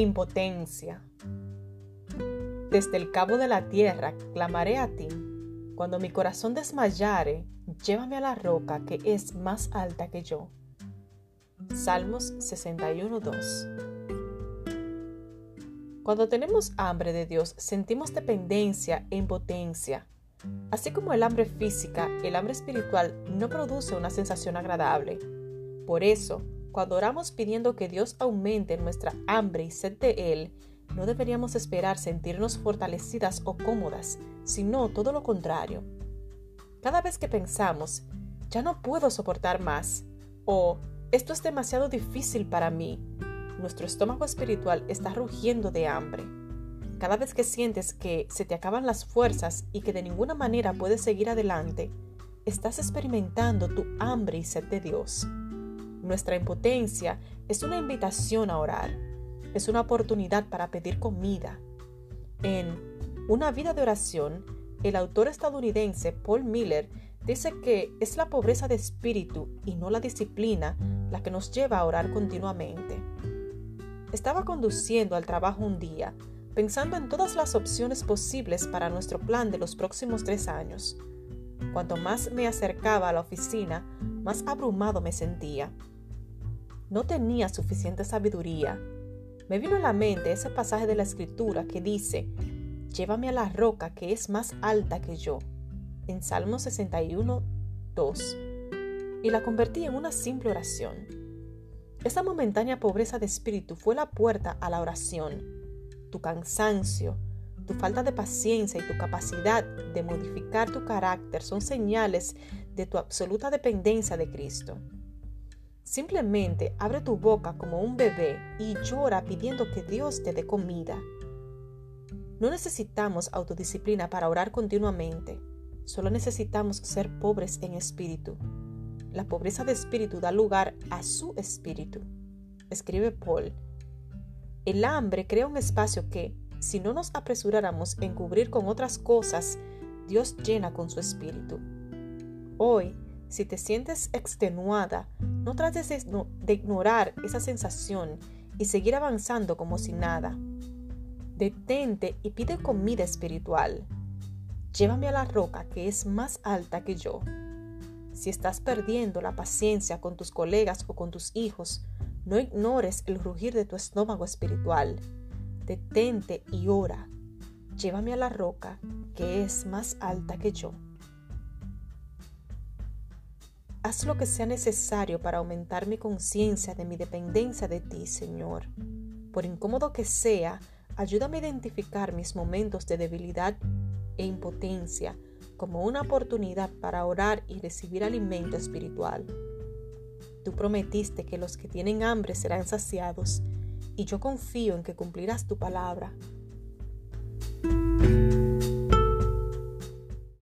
Impotencia. Desde el cabo de la tierra clamaré a ti. Cuando mi corazón desmayare, llévame a la roca que es más alta que yo. Salmos 61.2 Cuando tenemos hambre de Dios, sentimos dependencia e impotencia. Así como el hambre física, el hambre espiritual no produce una sensación agradable. Por eso, cuando oramos pidiendo que Dios aumente nuestra hambre y sed de Él, no deberíamos esperar sentirnos fortalecidas o cómodas, sino todo lo contrario. Cada vez que pensamos, ya no puedo soportar más, o esto es demasiado difícil para mí, nuestro estómago espiritual está rugiendo de hambre. Cada vez que sientes que se te acaban las fuerzas y que de ninguna manera puedes seguir adelante, estás experimentando tu hambre y sed de Dios. Nuestra impotencia es una invitación a orar, es una oportunidad para pedir comida. En Una vida de oración, el autor estadounidense Paul Miller dice que es la pobreza de espíritu y no la disciplina la que nos lleva a orar continuamente. Estaba conduciendo al trabajo un día, pensando en todas las opciones posibles para nuestro plan de los próximos tres años. Cuanto más me acercaba a la oficina, más abrumado me sentía. No tenía suficiente sabiduría. Me vino a la mente ese pasaje de la escritura que dice, llévame a la roca que es más alta que yo, en Salmo 61, 2, y la convertí en una simple oración. Esa momentánea pobreza de espíritu fue la puerta a la oración. Tu cansancio, tu falta de paciencia y tu capacidad de modificar tu carácter son señales de tu absoluta dependencia de Cristo. Simplemente abre tu boca como un bebé y llora pidiendo que Dios te dé comida. No necesitamos autodisciplina para orar continuamente, solo necesitamos ser pobres en espíritu. La pobreza de espíritu da lugar a su espíritu. Escribe Paul. El hambre crea un espacio que, si no nos apresuráramos en cubrir con otras cosas, Dios llena con su espíritu. Hoy, si te sientes extenuada, no trates de ignorar esa sensación y seguir avanzando como si nada. Detente y pide comida espiritual. Llévame a la roca que es más alta que yo. Si estás perdiendo la paciencia con tus colegas o con tus hijos, no ignores el rugir de tu estómago espiritual. Detente y ora. Llévame a la roca que es más alta que yo. Haz lo que sea necesario para aumentar mi conciencia de mi dependencia de ti, Señor. Por incómodo que sea, ayúdame a identificar mis momentos de debilidad e impotencia como una oportunidad para orar y recibir alimento espiritual. Tú prometiste que los que tienen hambre serán saciados, y yo confío en que cumplirás tu palabra.